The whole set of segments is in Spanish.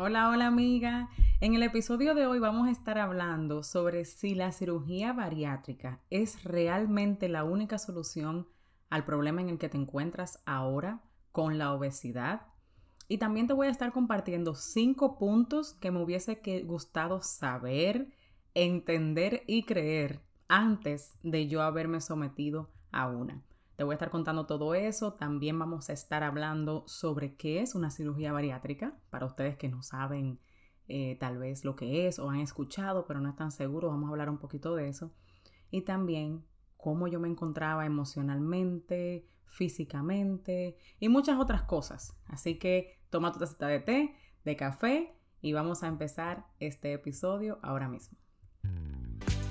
Hola, hola amiga. En el episodio de hoy vamos a estar hablando sobre si la cirugía bariátrica es realmente la única solución al problema en el que te encuentras ahora con la obesidad. Y también te voy a estar compartiendo cinco puntos que me hubiese gustado saber, entender y creer antes de yo haberme sometido a una. Te voy a estar contando todo eso. También vamos a estar hablando sobre qué es una cirugía bariátrica, para ustedes que no saben eh, tal vez lo que es o han escuchado, pero no están seguros, vamos a hablar un poquito de eso. Y también cómo yo me encontraba emocionalmente, físicamente y muchas otras cosas. Así que toma tu tacita de té, de café y vamos a empezar este episodio ahora mismo.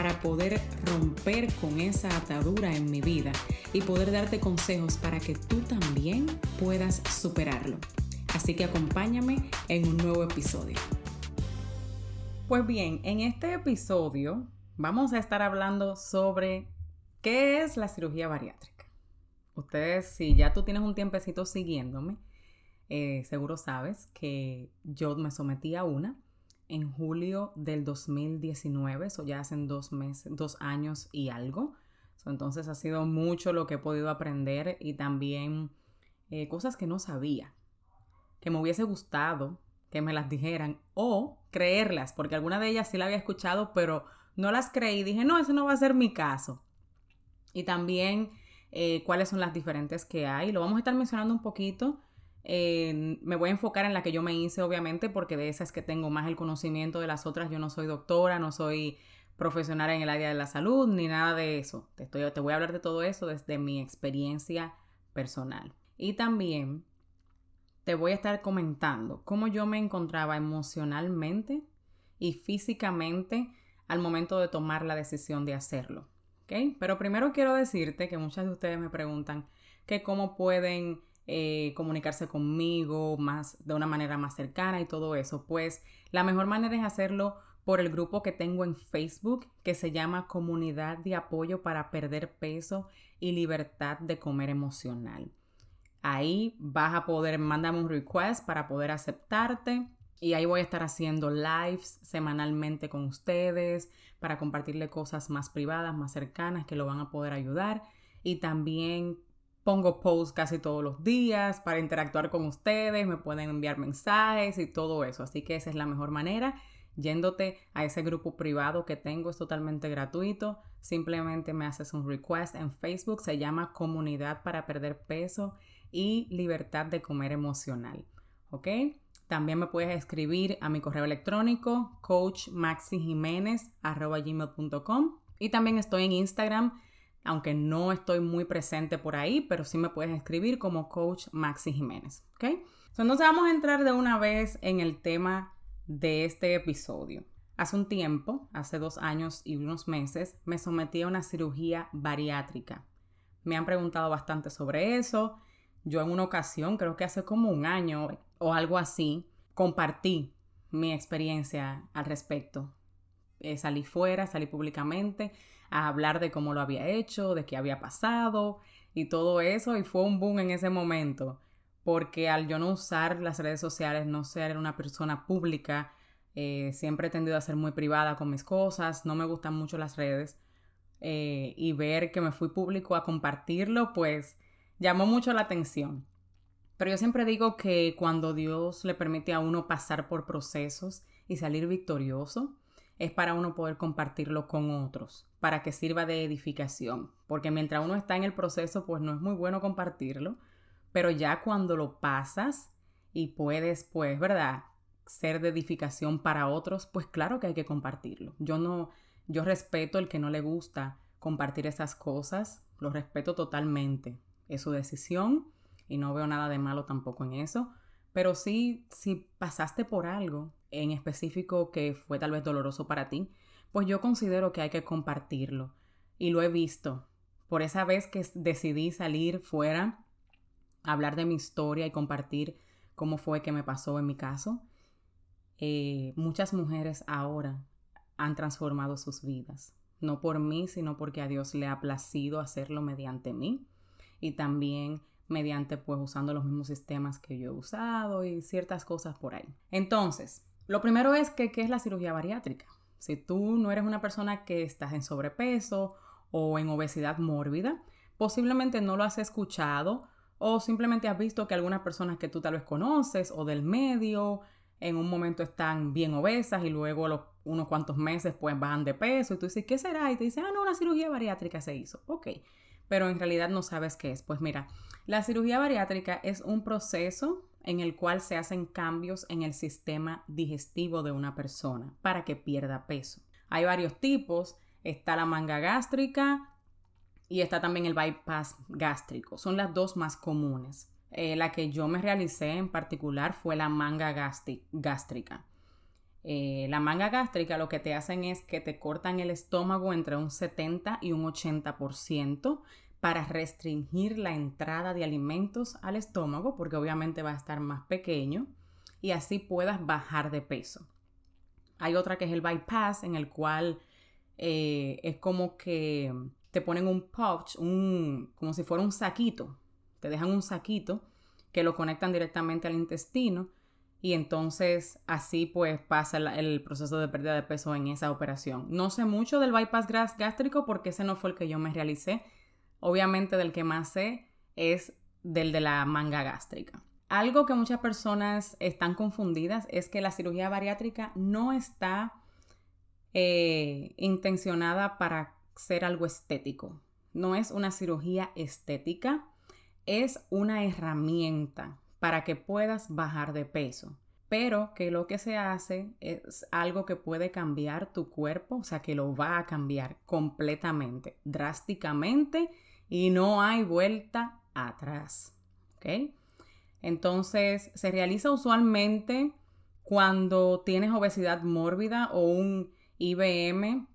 para poder romper con esa atadura en mi vida y poder darte consejos para que tú también puedas superarlo. Así que acompáñame en un nuevo episodio. Pues bien, en este episodio vamos a estar hablando sobre qué es la cirugía bariátrica. Ustedes, si ya tú tienes un tiempecito siguiéndome, eh, seguro sabes que yo me sometí a una en julio del 2019, eso ya hacen dos meses, dos años y algo. entonces ha sido mucho lo que he podido aprender y también eh, cosas que no sabía, que me hubiese gustado que me las dijeran o creerlas, porque alguna de ellas sí la había escuchado, pero no las creí. Dije, no, eso no va a ser mi caso. Y también eh, cuáles son las diferentes que hay. Lo vamos a estar mencionando un poquito me voy a enfocar en la que yo me hice, obviamente, porque de esa es que tengo más el conocimiento de las otras. Yo no soy doctora, no soy profesional en el área de la salud, ni nada de eso. Te, estoy, te voy a hablar de todo eso desde mi experiencia personal. Y también te voy a estar comentando cómo yo me encontraba emocionalmente y físicamente al momento de tomar la decisión de hacerlo. ¿ok? Pero primero quiero decirte que muchas de ustedes me preguntan que cómo pueden eh, comunicarse conmigo más de una manera más cercana y todo eso, pues la mejor manera es hacerlo por el grupo que tengo en Facebook que se llama Comunidad de Apoyo para Perder Peso y Libertad de Comer Emocional. Ahí vas a poder, mándame un request para poder aceptarte y ahí voy a estar haciendo lives semanalmente con ustedes para compartirle cosas más privadas, más cercanas que lo van a poder ayudar y también Pongo posts casi todos los días para interactuar con ustedes, me pueden enviar mensajes y todo eso. Así que esa es la mejor manera. Yéndote a ese grupo privado que tengo, es totalmente gratuito. Simplemente me haces un request en Facebook, se llama Comunidad para Perder Peso y Libertad de Comer Emocional. ¿Ok? También me puedes escribir a mi correo electrónico coachmaxijiménez.com y también estoy en Instagram aunque no estoy muy presente por ahí, pero sí me puedes escribir como coach Maxi Jiménez, ¿ok? Entonces vamos a entrar de una vez en el tema de este episodio. Hace un tiempo, hace dos años y unos meses, me sometí a una cirugía bariátrica. Me han preguntado bastante sobre eso. Yo en una ocasión, creo que hace como un año o algo así, compartí mi experiencia al respecto. Eh, salí fuera, salí públicamente a hablar de cómo lo había hecho, de qué había pasado y todo eso. Y fue un boom en ese momento, porque al yo no usar las redes sociales, no ser una persona pública, eh, siempre he tendido a ser muy privada con mis cosas, no me gustan mucho las redes. Eh, y ver que me fui público a compartirlo, pues llamó mucho la atención. Pero yo siempre digo que cuando Dios le permite a uno pasar por procesos y salir victorioso, es para uno poder compartirlo con otros, para que sirva de edificación, porque mientras uno está en el proceso, pues no es muy bueno compartirlo, pero ya cuando lo pasas y puedes, pues, ¿verdad? Ser de edificación para otros, pues claro que hay que compartirlo. Yo no, yo respeto el que no le gusta compartir esas cosas, lo respeto totalmente, es su decisión y no veo nada de malo tampoco en eso, pero sí, si pasaste por algo en específico que fue tal vez doloroso para ti, pues yo considero que hay que compartirlo. Y lo he visto. Por esa vez que decidí salir fuera, hablar de mi historia y compartir cómo fue que me pasó en mi caso, eh, muchas mujeres ahora han transformado sus vidas. No por mí, sino porque a Dios le ha placido hacerlo mediante mí. Y también mediante pues usando los mismos sistemas que yo he usado y ciertas cosas por ahí. Entonces, lo primero es que ¿qué es la cirugía bariátrica? Si tú no eres una persona que estás en sobrepeso o en obesidad mórbida, posiblemente no lo has escuchado o simplemente has visto que algunas personas que tú tal vez conoces o del medio en un momento están bien obesas y luego los, unos cuantos meses pues bajan de peso y tú dices, ¿qué será? Y te dicen, ah, no, una cirugía bariátrica se hizo. Ok, pero en realidad no sabes qué es. Pues mira, la cirugía bariátrica es un proceso en el cual se hacen cambios en el sistema digestivo de una persona para que pierda peso. Hay varios tipos, está la manga gástrica y está también el bypass gástrico. Son las dos más comunes. Eh, la que yo me realicé en particular fue la manga gástrica. Eh, la manga gástrica lo que te hacen es que te cortan el estómago entre un 70 y un 80% para restringir la entrada de alimentos al estómago, porque obviamente va a estar más pequeño, y así puedas bajar de peso. Hay otra que es el bypass, en el cual eh, es como que te ponen un pouch, un, como si fuera un saquito, te dejan un saquito que lo conectan directamente al intestino y entonces así pues pasa el, proceso de pérdida de peso en esa operación. No sé mucho del bypass gástrico porque ese no fue el que yo me realicé. Obviamente del que más sé es del de la manga gástrica. Algo que muchas personas están confundidas es que la cirugía bariátrica no está eh, intencionada para ser algo estético. No es una cirugía estética, es una herramienta para que puedas bajar de peso. Pero que lo que se hace es algo que puede cambiar tu cuerpo, o sea, que lo va a cambiar completamente, drásticamente y no hay vuelta atrás. Entonces, se realiza usualmente cuando tienes obesidad mórbida o un IBM,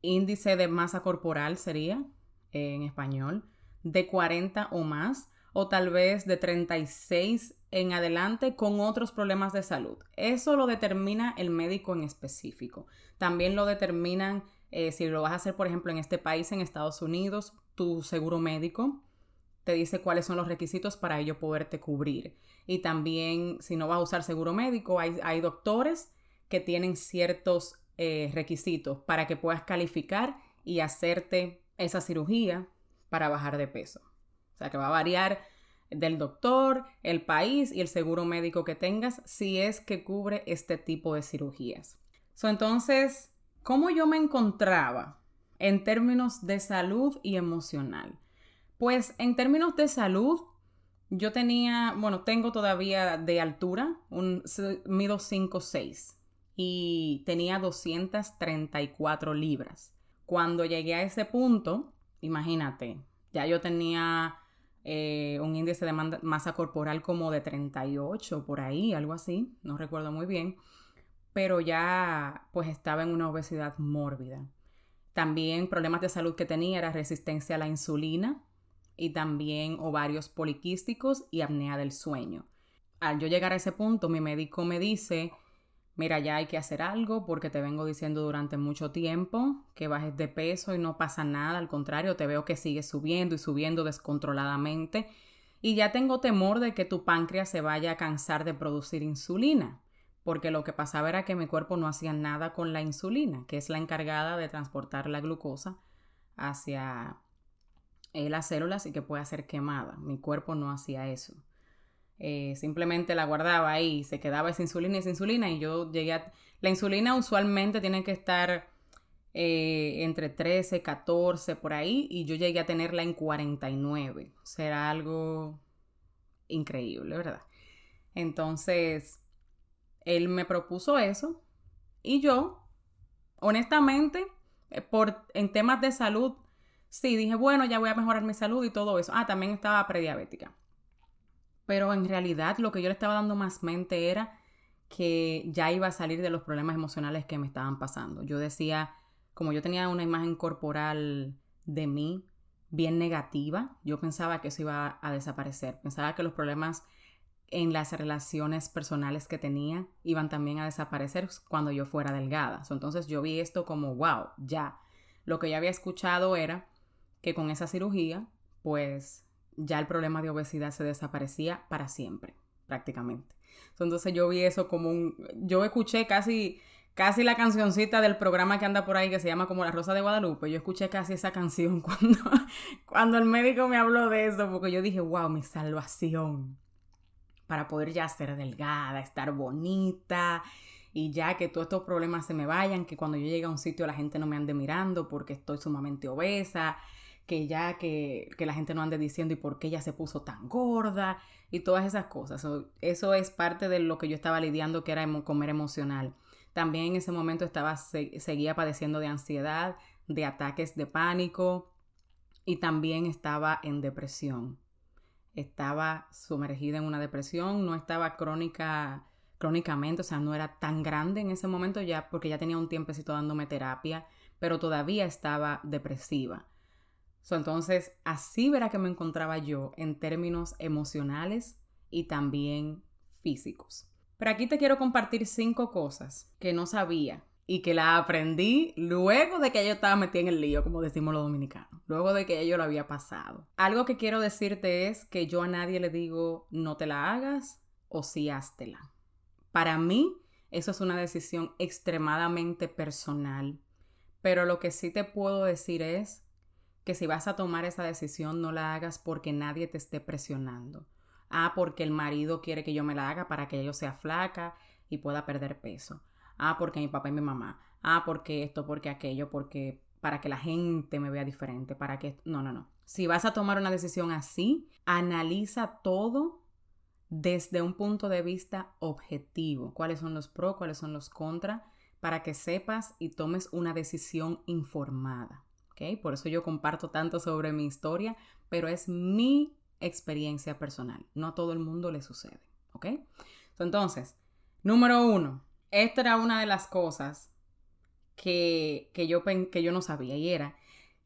índice de masa corporal sería en español, de 40 o más o tal vez de 36 en adelante con otros problemas de salud. Eso lo determina el médico en específico. También lo determinan eh, si lo vas a hacer, por ejemplo, en este país, en Estados Unidos, tu seguro médico te dice cuáles son los requisitos para ello poderte cubrir. Y también, si no vas a usar seguro médico, hay, doctores que tienen ciertos eh, requisitos para que puedas calificar y hacerte esa cirugía para bajar de peso. O sea que va a variar del doctor, el país y el seguro médico que tengas si es que cubre este tipo de cirugías. entonces, ¿cómo yo me encontraba en términos de salud y emocional? Pues en términos de salud, yo tenía, bueno, tengo todavía de altura, un mido 5'6 y tenía 234 libras. Cuando llegué a ese punto, imagínate, ya yo tenía eh, un índice de masa corporal como de 38 por ahí, algo así, no recuerdo muy bien, pero ya pues estaba en una obesidad mórbida. También problemas de salud que tenía era resistencia a la insulina y también ovarios poliquísticos y apnea del sueño. Al yo llegar a ese punto, mi médico me dice mira, ya hay que hacer algo porque te vengo diciendo durante mucho tiempo que bajes de peso y no pasa nada, al contrario, te veo que sigues subiendo y subiendo descontroladamente y ya tengo temor de que tu páncreas se vaya a cansar de producir insulina, porque lo que pasaba era que mi cuerpo no hacía nada con la insulina, que es la encargada de transportar la glucosa hacia eh, las células y que puede ser quemada. Mi cuerpo no hacía eso. Eh, simplemente la guardaba ahí, se quedaba esa insulina y esa insulina y yo llegué a... La insulina usualmente tiene que estar eh, entre 13, 14 por ahí y yo llegué a tenerla en 49. Será algo increíble, ¿verdad? Entonces, él me propuso eso y yo, honestamente, eh, por, en temas de salud, sí, dije, bueno, ya voy a mejorar mi salud y todo eso. Ah, también estaba prediabética. Pero en realidad lo que yo le estaba dando más mente era que ya iba a salir de los problemas emocionales que me estaban pasando. Yo decía, como yo tenía una imagen corporal de mí bien negativa, yo pensaba que eso iba a desaparecer. Pensaba que los problemas en las relaciones personales que tenía iban también a desaparecer cuando yo fuera delgada. Entonces yo vi esto como, wow, ya. Lo que yo había escuchado era que con esa cirugía, pues ya el problema de obesidad se desaparecía para siempre, prácticamente. Entonces yo vi eso como un... Yo escuché casi, casi la cancioncita del programa que anda por ahí que se llama como La Rosa de Guadalupe. Yo escuché casi esa canción cuando, cuando el médico me habló de eso, porque yo dije, wow, mi salvación. Para poder ya ser delgada, estar bonita y ya que todos estos problemas se me vayan, que cuando yo llegue a un sitio la gente no me ande mirando porque estoy sumamente obesa, que ya que, la gente no ande diciendo y por qué ella se puso tan gorda y todas esas cosas. Eso, es parte de lo que yo estaba lidiando, que era comer emocional. También en ese momento estaba, seguía padeciendo de ansiedad, de ataques de pánico y también estaba en depresión. Estaba sumergida en una depresión, no estaba crónica, crónicamente, o sea, no era tan grande en ese momento ya porque ya tenía un tiempecito dándome terapia, pero todavía estaba depresiva entonces, así verá que me encontraba yo en términos emocionales y también físicos. Pero aquí te quiero compartir cinco cosas que no sabía y que la aprendí luego de que yo estaba metida en el lío, como decimos los dominicanos, luego de que yo lo había pasado. Algo que quiero decirte es que yo a nadie le digo no te la hagas o sí háztela. Para mí, eso es una decisión extremadamente personal, pero lo que sí te puedo decir es que si vas a tomar esa decisión no la hagas porque nadie te esté presionando. Ah, porque el marido quiere que yo me la haga para que yo sea flaca y pueda perder peso. Ah, porque mi papá y mi mamá. Ah, porque esto, porque aquello, porque para que la gente me vea diferente, para que... No, no, no. Si vas a tomar una decisión así, analiza todo desde un punto de vista objetivo. ¿Cuáles son los pros, cuáles son los contras? Para que sepas y tomes una decisión informada. Por eso yo comparto tanto sobre mi historia, pero es mi experiencia personal. No a todo el mundo le sucede, ¿ok? Entonces, número uno, esta era una de las cosas que, que, yo, que yo no sabía y era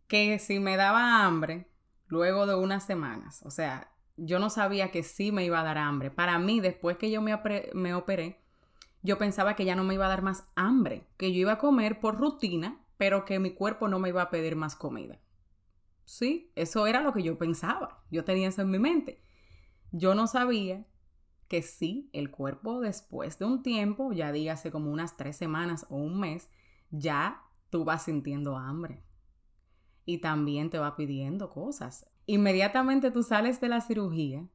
que si me daba hambre luego de unas semanas, o sea, yo no sabía que sí me iba a dar hambre. Para mí, después que yo me, me operé, yo pensaba que ya no me iba a dar más hambre, que yo iba a comer por rutina pero que mi cuerpo no me iba a pedir más comida. Sí, eso era lo que yo pensaba. Yo tenía eso en mi mente. Yo no sabía que sí, el cuerpo después de un tiempo, ya dígase como unas tres semanas o un mes, ya tú vas sintiendo hambre. Y también te va pidiendo cosas. Inmediatamente tú sales de la cirugía,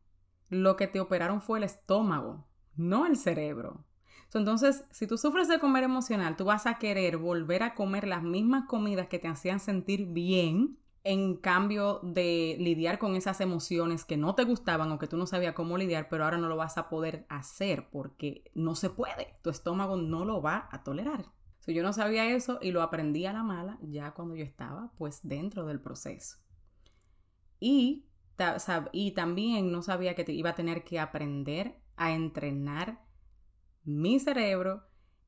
lo que te operaron fue el estómago, no el cerebro. Entonces, si tú sufres de comer emocional, tú vas a querer volver a comer las mismas comidas que te hacían sentir bien, en cambio de lidiar con esas emociones que no te gustaban o que tú no sabías cómo lidiar, pero ahora no lo vas a poder hacer porque no se puede. Tu estómago no lo va a tolerar. Si yo no sabía eso y lo aprendí a la mala ya cuando yo estaba pues dentro del proceso. Y, y también no sabía que iba a tener que aprender a entrenar mi cerebro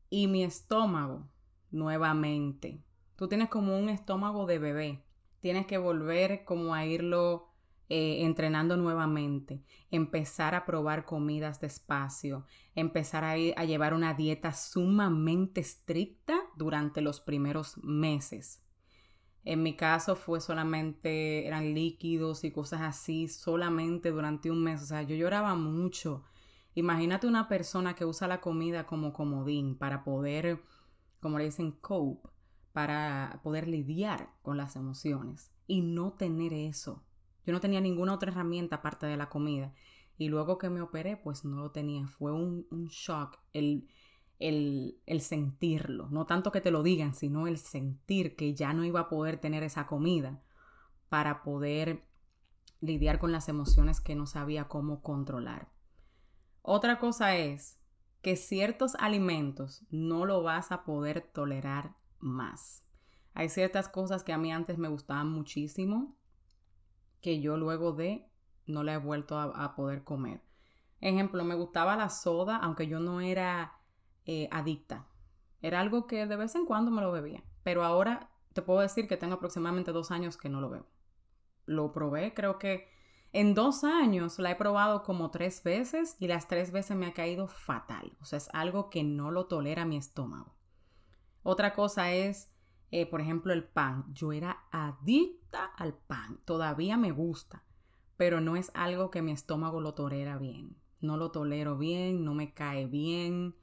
y mi estómago nuevamente. Tú tienes como un estómago de bebé. Tienes que volver como a irlo eh, entrenando nuevamente, empezar a probar comidas despacio, empezar a, a llevar una dieta sumamente estricta durante los primeros meses. En mi caso fue solamente, eran líquidos y cosas así, solamente durante un mes. O sea, yo lloraba mucho Imagínate una persona que usa la comida como comodín para poder, como le dicen, cope, para poder lidiar con las emociones y no tener eso. Yo no tenía ninguna otra herramienta aparte de la comida. Y luego que me operé, pues no lo tenía. Fue un, shock el, el, el, sentirlo. No tanto que te lo digan, sino el sentir que ya no iba a poder tener esa comida para poder lidiar con las emociones que no sabía cómo controlar. Otra cosa es que ciertos alimentos no lo vas a poder tolerar más. Hay ciertas cosas que a mí antes me gustaban muchísimo que yo luego de no la he vuelto a, poder comer. Ejemplo, me gustaba la soda, aunque yo no era eh, adicta. Era algo que de vez en cuando me lo bebía, pero ahora te puedo decir que tengo aproximadamente dos años que no lo bebo. Lo probé, creo que en dos años la he probado como tres veces y las tres veces me ha caído fatal. O sea, es algo que no lo tolera mi estómago. Otra cosa es, eh, por ejemplo, el pan. Yo era adicta al pan. Todavía me gusta, pero no es algo que mi estómago lo tolera bien. No lo tolero bien, no me cae bien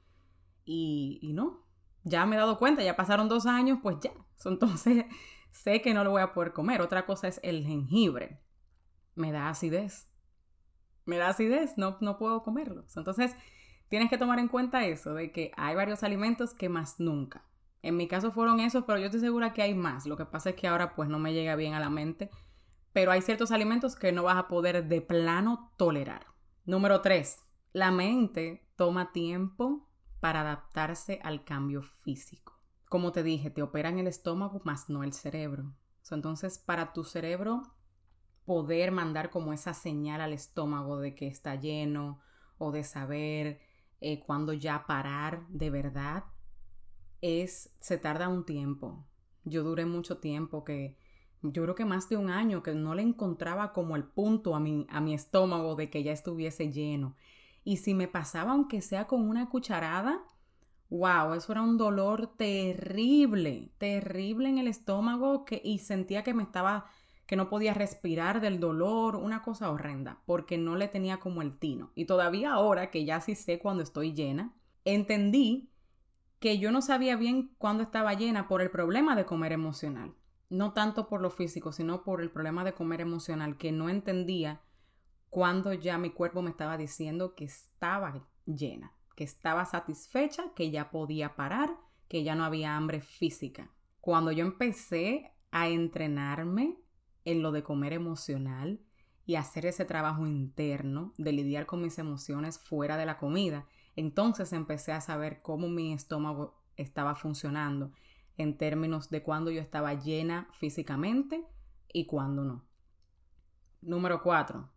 y, y no. Ya me he dado cuenta, ya pasaron dos años, pues ya. Entonces sé que no lo voy a poder comer. Otra cosa es el jengibre. Me da acidez. Me da acidez, no, no puedo comerlo. Entonces tienes que tomar en cuenta eso, de que hay varios alimentos que más nunca. En mi caso fueron esos, pero yo estoy segura que hay más. Lo que pasa es que ahora pues no me llega bien a la mente. Pero hay ciertos alimentos que no vas a poder de plano tolerar. Número 3. La mente toma tiempo para adaptarse al cambio físico. Como te dije, te operan el estómago más no el cerebro. entonces, para tu cerebro poder mandar como esa señal al estómago de que está lleno o de saber eh, cuándo ya parar de verdad, es, se tarda un tiempo. Yo duré mucho tiempo que, yo creo que más de un año que no le encontraba como el punto a mi, a mi estómago de que ya estuviese lleno. Y si me pasaba, aunque sea con una cucharada, wow, eso era un dolor terrible, terrible en el estómago que, y sentía que me estaba, que no podía respirar del dolor, una cosa horrenda, porque no le tenía como el tino. Y todavía ahora que ya sí sé cuando estoy llena, entendí que yo no sabía bien cuándo estaba llena por el problema de comer emocional. No tanto por lo físico, sino por el problema de comer emocional, que no entendía cuando ya mi cuerpo me estaba diciendo que estaba llena, que estaba satisfecha, que ya podía parar, que ya no había hambre física. Cuando yo empecé a entrenarme en lo de comer emocional y hacer ese trabajo interno de lidiar con mis emociones fuera de la comida, entonces empecé a saber cómo mi estómago estaba funcionando en términos de cuándo yo estaba llena físicamente y cuándo no. Número 4.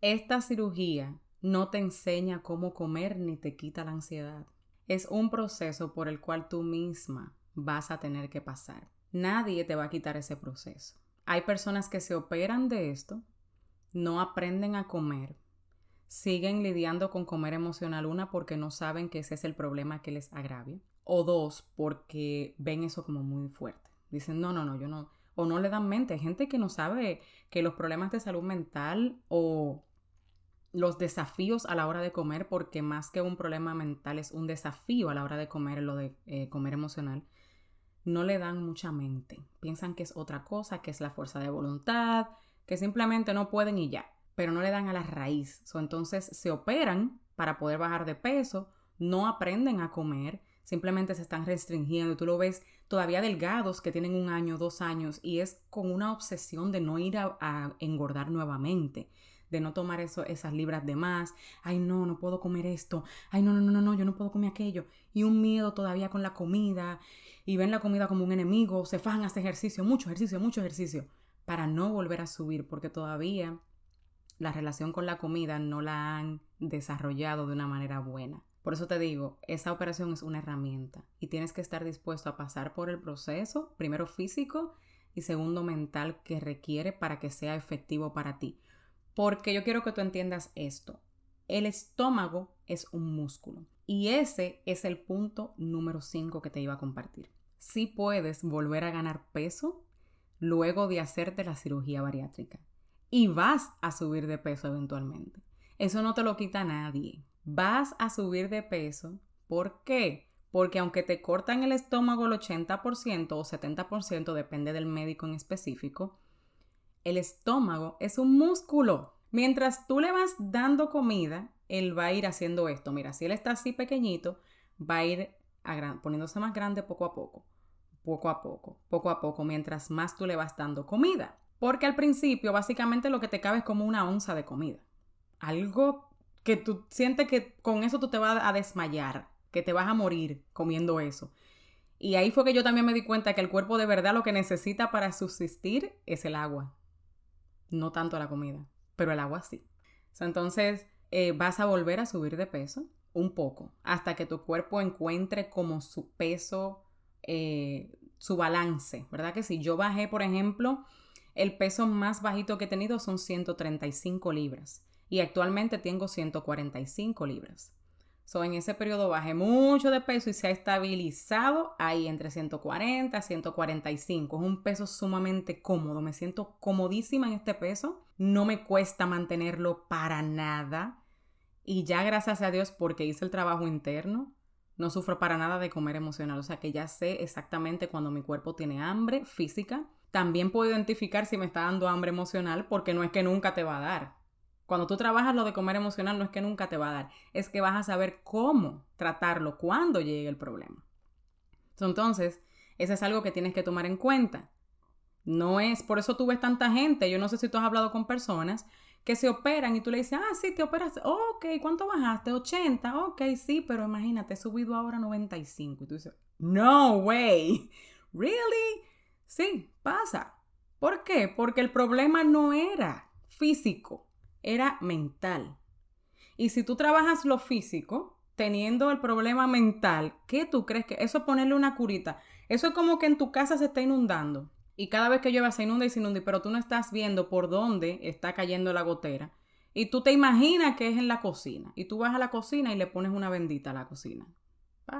Esta cirugía no te enseña cómo comer ni te quita la ansiedad. Es un proceso por el cual tú misma vas a tener que pasar. Nadie te va a quitar ese proceso. Hay personas que se operan de esto, no aprenden a comer siguen lidiando con comer emocional, una porque no saben que ese es el problema que les agravia, o dos porque ven eso como muy fuerte. Dicen, no, no, no, yo no, o no le dan mente. Hay gente que no sabe que los problemas de salud mental o los desafíos a la hora de comer, porque más que un problema mental es un desafío a la hora de comer, lo de eh, comer emocional, no le dan mucha mente. Piensan que es otra cosa, que es la fuerza de voluntad, que simplemente no pueden y ya pero no le dan a la raíz. entonces se operan para poder bajar de peso, no aprenden a comer, simplemente se están restringiendo. Tú lo ves todavía delgados que tienen un año, dos años, y es con una obsesión de no ir a, engordar nuevamente de no tomar eso, esas libras de más, ay no, no puedo comer esto, ay no, no, no, no, yo no puedo comer aquello, y un miedo todavía con la comida, y ven la comida como un enemigo, se fajan a ejercicio, mucho ejercicio, mucho ejercicio, para no volver a subir, porque todavía la relación con la comida no la han desarrollado de una manera buena. Por eso te digo, esa operación es una herramienta y tienes que estar dispuesto a pasar por el proceso, primero físico y segundo mental que requiere para que sea efectivo para ti. Porque yo quiero que tú entiendas esto. El estómago es un músculo y ese es el punto número 5 que te iba a compartir. Si puedes volver a ganar peso luego de hacerte la cirugía bariátrica y vas a subir de peso eventualmente. Eso no te lo quita nadie. Vas a subir de peso. ¿Por qué? Porque aunque te cortan el estómago el 80% o 70%, depende del médico en específico, el estómago es un músculo. Mientras tú le vas dando comida, él va a ir haciendo esto. Mira, si él está así pequeñito, va a ir poniéndose más grande poco a poco, poco a poco, poco a poco, mientras más tú le vas dando comida. Porque al principio básicamente lo que te cabe es como una onza de comida. Algo que tú sientes que con eso tú te vas a desmayar, que te vas a morir comiendo eso. Y ahí fue que yo también me di cuenta que el cuerpo de verdad lo que necesita para subsistir es el agua. No tanto la comida, pero el agua sí. entonces eh, vas a volver a subir de peso un poco hasta que tu cuerpo encuentre como su peso, eh, su balance, ¿verdad? Que si yo bajé, por ejemplo, el peso más bajito que he tenido son 135 libras y actualmente tengo 145 libras. So, en ese periodo bajé mucho de peso y se ha estabilizado ahí entre 140 y 145. Es un peso sumamente cómodo. Me siento comodísima en este peso. No me cuesta mantenerlo para nada. Y ya gracias a Dios porque hice el trabajo interno, no sufro para nada de comer emocional. O sea que ya sé exactamente cuando mi cuerpo tiene hambre física. También puedo identificar si me está dando hambre emocional porque no es que nunca te va a dar. Cuando tú trabajas lo de comer emocional no es que nunca te va a dar, es que vas a saber cómo tratarlo cuando llegue el problema. Entonces, eso es algo que tienes que tomar en cuenta. No es, por eso tú ves tanta gente, yo no sé si tú has hablado con personas que se operan y tú le dices, ah, sí, te operas, ok, ¿cuánto bajaste? 80, ok, sí, pero imagínate, he subido ahora 95. Y tú dices, no way, really? Sí, pasa. ¿Por qué? Porque el problema no era físico, era mental. Y si tú trabajas lo físico, teniendo el problema mental, ¿qué tú crees que eso es ponerle una curita? Eso es como que en tu casa se está inundando y cada vez que llueve se inunda y se inunda, pero tú no estás viendo por dónde está cayendo la gotera. Y tú te imaginas que es en la cocina. Y tú vas a la cocina y le pones una bendita a la cocina.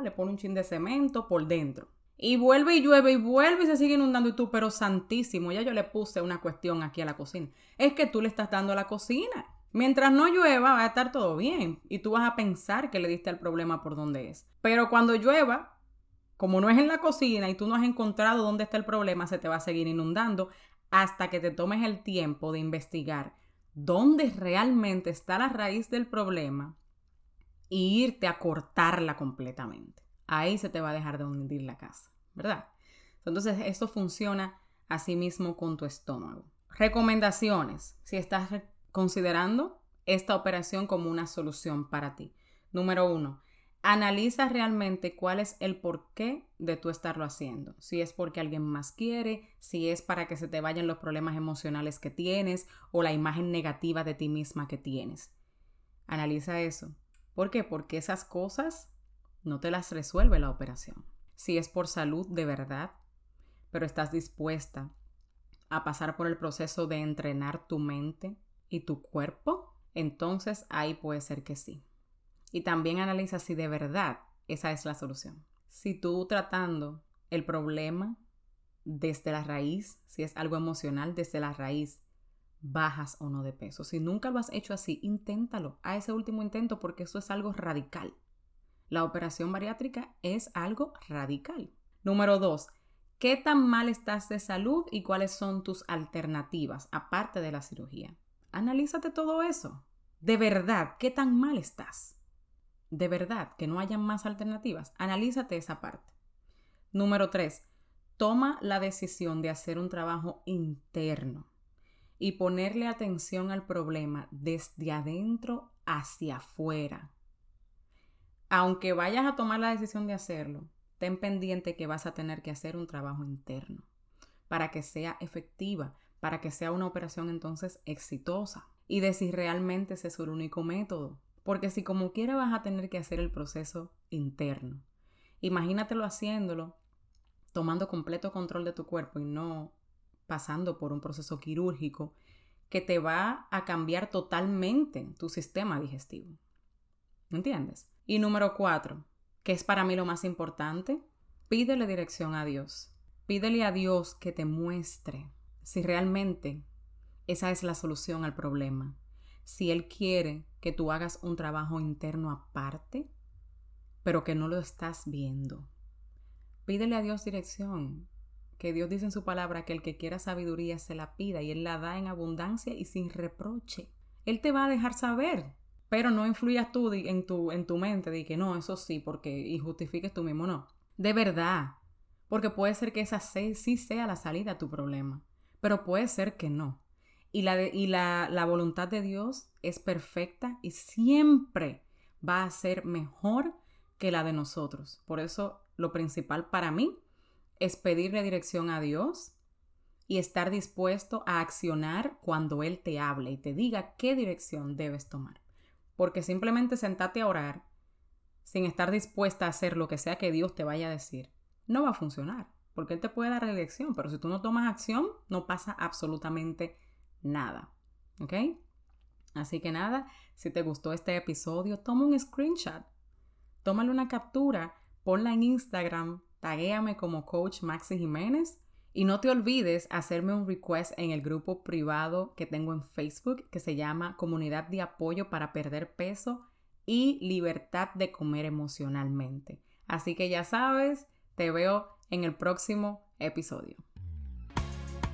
Le pones un chin de cemento por dentro. Y vuelve y llueve y vuelve y se sigue inundando. Y tú, pero santísimo, ya yo le puse una cuestión aquí a la cocina. Es que tú le estás dando a la cocina. Mientras no llueva, va a estar todo bien. Y tú vas a pensar que le diste el problema por donde es. Pero cuando llueva, como no es en la cocina y tú no has encontrado dónde está el problema, se te va a seguir inundando hasta que te tomes el tiempo de investigar dónde realmente está la raíz del problema y irte a cortarla completamente. Ahí se te va a dejar de hundir la casa, ¿verdad? Entonces, esto funciona así mismo con tu estómago. Recomendaciones, si estás considerando esta operación como una solución para ti. Número uno, Analiza realmente cuál es el porqué de tú estarlo haciendo. Si es porque alguien más quiere, si es para que se te vayan los problemas emocionales que tienes o la imagen negativa de ti misma que tienes. Analiza eso. ¿Por qué? Porque esas cosas no te las resuelve la operación. Si es por salud de verdad, pero estás dispuesta a pasar por el proceso de entrenar tu mente y tu cuerpo, entonces ahí puede ser que sí. Y también analiza si de verdad esa es la solución. Si tú tratando el problema desde la raíz, si es algo emocional, desde la raíz, bajas o no de peso. Si nunca lo has hecho así, inténtalo. A ese último intento porque eso es algo radical. La operación bariátrica es algo radical. Número dos, ¿qué tan mal estás de salud y cuáles son tus alternativas aparte de la cirugía? Analízate todo eso. De verdad, ¿qué tan mal estás? de verdad que no hayan más alternativas, analízate esa parte. Número tres, toma la decisión de hacer un trabajo interno y ponerle atención al problema desde adentro hacia afuera. Aunque vayas a tomar la decisión de hacerlo, ten pendiente que vas a tener que hacer un trabajo interno para que sea efectiva, para que sea una operación entonces exitosa y de si realmente ese es el único método. Porque si como quiera vas a tener que hacer el proceso interno. Imagínatelo haciéndolo, tomando completo control de tu cuerpo y no pasando por un proceso quirúrgico que te va a cambiar totalmente tu sistema digestivo. ¿Entiendes? Y número cuatro, que es para mí lo más importante, pídele dirección a Dios. Pídele a Dios que te muestre si realmente esa es la solución al problema si Él quiere que tú hagas un trabajo interno aparte, pero que no lo estás viendo. Pídele a Dios dirección, que Dios dice en su palabra que el que quiera sabiduría se la pida y Él la da en abundancia y sin reproche. Él te va a dejar saber, pero no influyas tú en tu, en tu mente de que no, eso sí, porque y justifiques tú mismo, no. De verdad, porque puede ser que esa sí sea la salida a tu problema, pero puede ser que no. Y, la, y la, la voluntad de Dios es perfecta y siempre va a ser mejor que la de nosotros. Por eso lo principal para mí es pedirle dirección a Dios y estar dispuesto a accionar cuando Él te hable y te diga qué dirección debes tomar. Porque simplemente sentate a orar sin estar dispuesta a hacer lo que sea que Dios te vaya a decir, no va a funcionar, porque Él te puede dar la dirección, pero si tú no tomas acción, no pasa absolutamente nada. ¿Ok? Así que nada, si te gustó este episodio, toma un screenshot, tómale una captura, ponla en Instagram, taguéame como Coach Maxi Jiménez y no te olvides hacerme un request en el grupo privado que tengo en Facebook que se llama Comunidad de Apoyo para Perder Peso y Libertad de Comer Emocionalmente. Así que ya sabes, te veo en el próximo episodio.